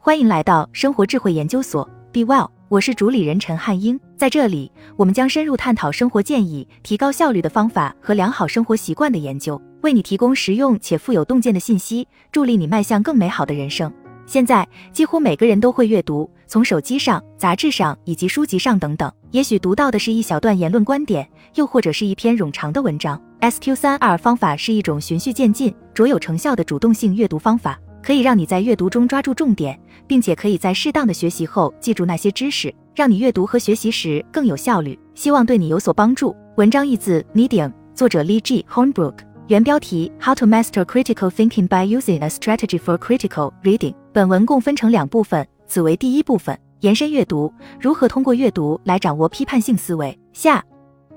欢迎来到生活智慧研究所，Be Well，我是主理人陈汉英。在这里，我们将深入探讨生活建议、提高效率的方法和良好生活习惯的研究，为你提供实用且富有洞见的信息，助力你迈向更美好的人生。现在，几乎每个人都会阅读，从手机上、杂志上以及书籍上等等。也许读到的是一小段言论观点，又或者是一篇冗长的文章。SQ 三二方法是一种循序渐进、卓有成效的主动性阅读方法。可以让你在阅读中抓住重点，并且可以在适当的学习后记住那些知识，让你阅读和学习时更有效率。希望对你有所帮助。文章译自 Medium，作者 Lee G. Hornbrook，原标题 How to Master Critical Thinking by Using a Strategy for Critical Reading。本文共分成两部分，此为第一部分，延伸阅读，如何通过阅读来掌握批判性思维。下，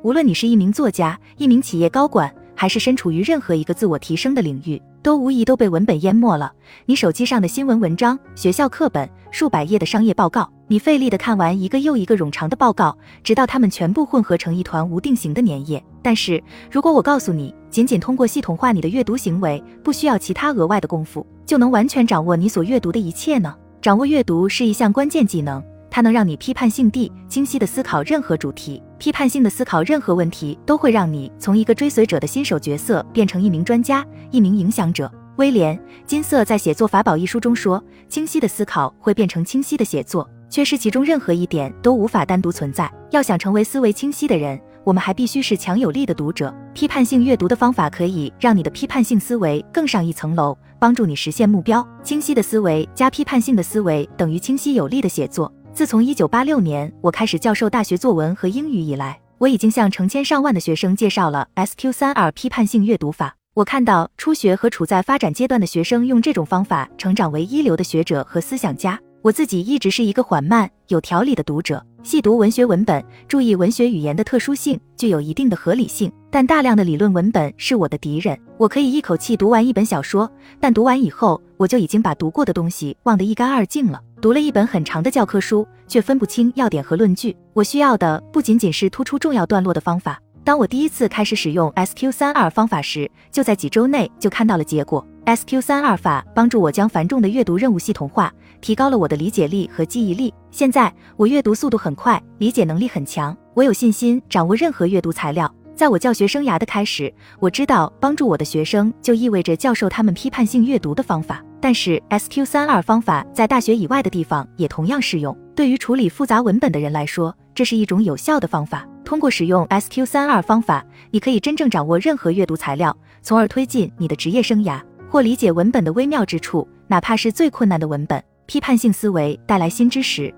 无论你是一名作家、一名企业高管，还是身处于任何一个自我提升的领域。都无疑都被文本淹没了。你手机上的新闻文章、学校课本、数百页的商业报告，你费力的看完一个又一个冗长的报告，直到它们全部混合成一团无定型的粘液。但是，如果我告诉你，仅仅通过系统化你的阅读行为，不需要其他额外的功夫，就能完全掌握你所阅读的一切呢？掌握阅读是一项关键技能，它能让你批判性地、清晰的思考任何主题，批判性的思考任何问题，都会让你从一个追随者的新手角色变成一名专家。一名影响者，威廉·金色在《写作法宝》一书中说：“清晰的思考会变成清晰的写作，缺失其中任何一点都无法单独存在。要想成为思维清晰的人，我们还必须是强有力的读者。批判性阅读的方法可以让你的批判性思维更上一层楼，帮助你实现目标。清晰的思维加批判性的思维等于清晰有力的写作。自从1986年我开始教授大学作文和英语以来，我已经向成千上万的学生介绍了 SQ3R 批判性阅读法。”我看到初学和处在发展阶段的学生用这种方法成长为一流的学者和思想家。我自己一直是一个缓慢、有条理的读者，细读文学文本，注意文学语言的特殊性，具有一定的合理性。但大量的理论文本是我的敌人。我可以一口气读完一本小说，但读完以后，我就已经把读过的东西忘得一干二净了。读了一本很长的教科书，却分不清要点和论据。我需要的不仅仅是突出重要段落的方法。当我第一次开始使用 SQ 三二方法时，就在几周内就看到了结果。SQ 三二法帮助我将繁重的阅读任务系统化，提高了我的理解力和记忆力。现在我阅读速度很快，理解能力很强，我有信心掌握任何阅读材料。在我教学生涯的开始，我知道帮助我的学生就意味着教授他们批判性阅读的方法。但是 SQ 三二方法在大学以外的地方也同样适用。对于处理复杂文本的人来说，这是一种有效的方法。通过使用 SQ 三二方法，你可以真正掌握任何阅读材料，从而推进你的职业生涯或理解文本的微妙之处，哪怕是最困难的文本。批判性思维带来新知识，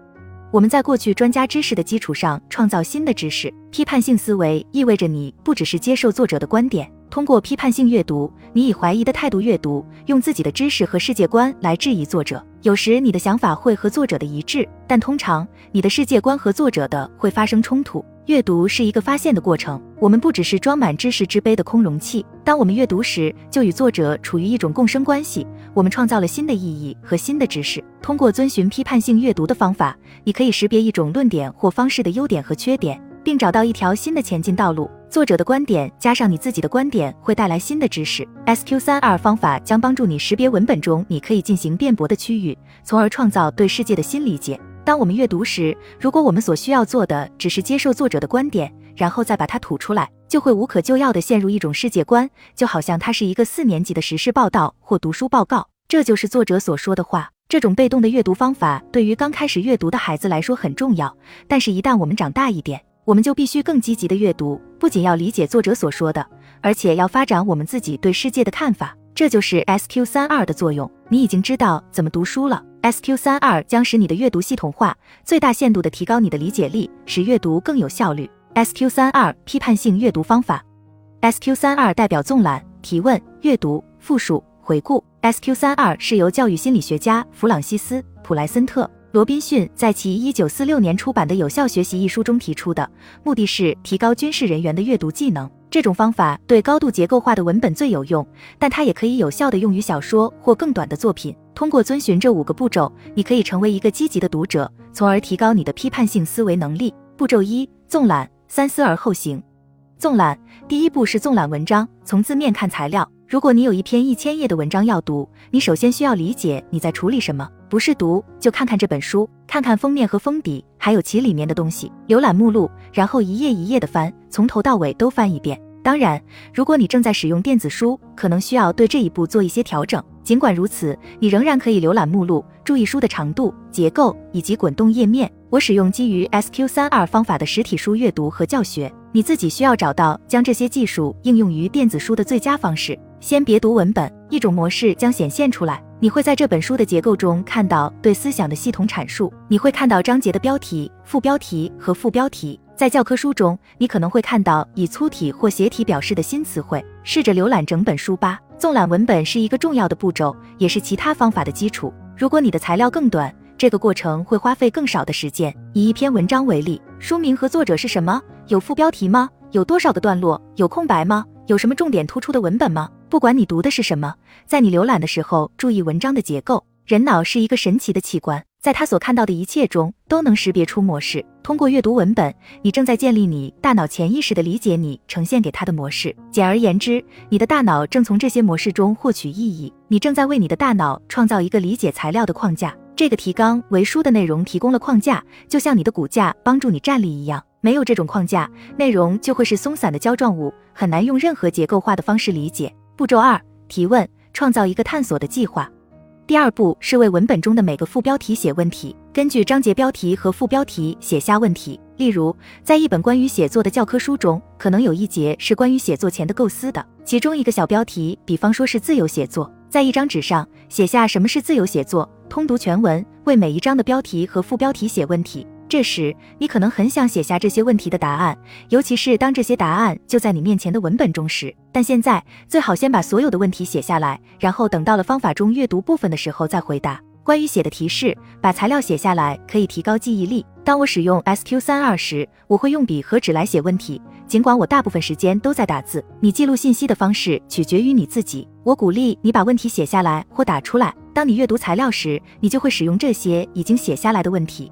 我们在过去专家知识的基础上创造新的知识。批判性思维意味着你不只是接受作者的观点。通过批判性阅读，你以怀疑的态度阅读，用自己的知识和世界观来质疑作者。有时你的想法会和作者的一致，但通常你的世界观和作者的会发生冲突。阅读是一个发现的过程，我们不只是装满知识之杯的空容器。当我们阅读时，就与作者处于一种共生关系，我们创造了新的意义和新的知识。通过遵循批判性阅读的方法，你可以识别一种论点或方式的优点和缺点。并找到一条新的前进道路。作者的观点加上你自己的观点，会带来新的知识。SQ 三二方法将帮助你识别文本中你可以进行辩驳的区域，从而创造对世界的新理解。当我们阅读时，如果我们所需要做的只是接受作者的观点，然后再把它吐出来，就会无可救药地陷入一种世界观，就好像它是一个四年级的时事报道或读书报告。这就是作者所说的话。这种被动的阅读方法对于刚开始阅读的孩子来说很重要，但是，一旦我们长大一点，我们就必须更积极的阅读，不仅要理解作者所说的，而且要发展我们自己对世界的看法。这就是 SQ 三二的作用。你已经知道怎么读书了。SQ 三二将使你的阅读系统化，最大限度的提高你的理解力，使阅读更有效率。SQ 三二批判性阅读方法。SQ 三二代表纵览、提问、阅读、复述、回顾。SQ 三二是由教育心理学家弗朗西斯·普莱森特。罗宾逊在其一九四六年出版的《有效学习》一书中提出的目的是提高军事人员的阅读技能。这种方法对高度结构化的文本最有用，但它也可以有效地用于小说或更短的作品。通过遵循这五个步骤，你可以成为一个积极的读者，从而提高你的批判性思维能力。步骤一：纵览，三思而后行。纵览第一步是纵览文章，从字面看材料。如果你有一篇一千页的文章要读，你首先需要理解你在处理什么，不是读就看看这本书，看看封面和封底，还有其里面的东西，浏览目录，然后一页一页的翻，从头到尾都翻一遍。当然，如果你正在使用电子书，可能需要对这一步做一些调整。尽管如此，你仍然可以浏览目录，注意书的长度、结构以及滚动页面。我使用基于 SQ 三二方法的实体书阅读和教学，你自己需要找到将这些技术应用于电子书的最佳方式。先别读文本，一种模式将显现出来，你会在这本书的结构中看到对思想的系统阐述，你会看到章节的标题、副标题和副标题。在教科书中，你可能会看到以粗体或斜体表示的新词汇。试着浏览整本书吧。纵览文本是一个重要的步骤，也是其他方法的基础。如果你的材料更短，这个过程会花费更少的时间。以一篇文章为例，书名和作者是什么？有副标题吗？有多少个段落？有空白吗？有什么重点突出的文本吗？不管你读的是什么，在你浏览的时候，注意文章的结构。人脑是一个神奇的器官。在他所看到的一切中，都能识别出模式。通过阅读文本，你正在建立你大脑潜意识的理解你呈现给他的模式。简而言之，你的大脑正从这些模式中获取意义。你正在为你的大脑创造一个理解材料的框架。这个提纲为书的内容提供了框架，就像你的骨架帮助你站立一样。没有这种框架，内容就会是松散的胶状物，很难用任何结构化的方式理解。步骤二：提问，创造一个探索的计划。第二步是为文本中的每个副标题写问题，根据章节标题和副标题写下问题。例如，在一本关于写作的教科书中，可能有一节是关于写作前的构思的，其中一个小标题，比方说是自由写作，在一张纸上写下什么是自由写作，通读全文，为每一章的标题和副标题写问题。这时，你可能很想写下这些问题的答案，尤其是当这些答案就在你面前的文本中时。但现在最好先把所有的问题写下来，然后等到了方法中阅读部分的时候再回答。关于写的提示，把材料写下来可以提高记忆力。当我使用 SQ 三二时，我会用笔和纸来写问题，尽管我大部分时间都在打字。你记录信息的方式取决于你自己。我鼓励你把问题写下来或打出来。当你阅读材料时，你就会使用这些已经写下来的问题。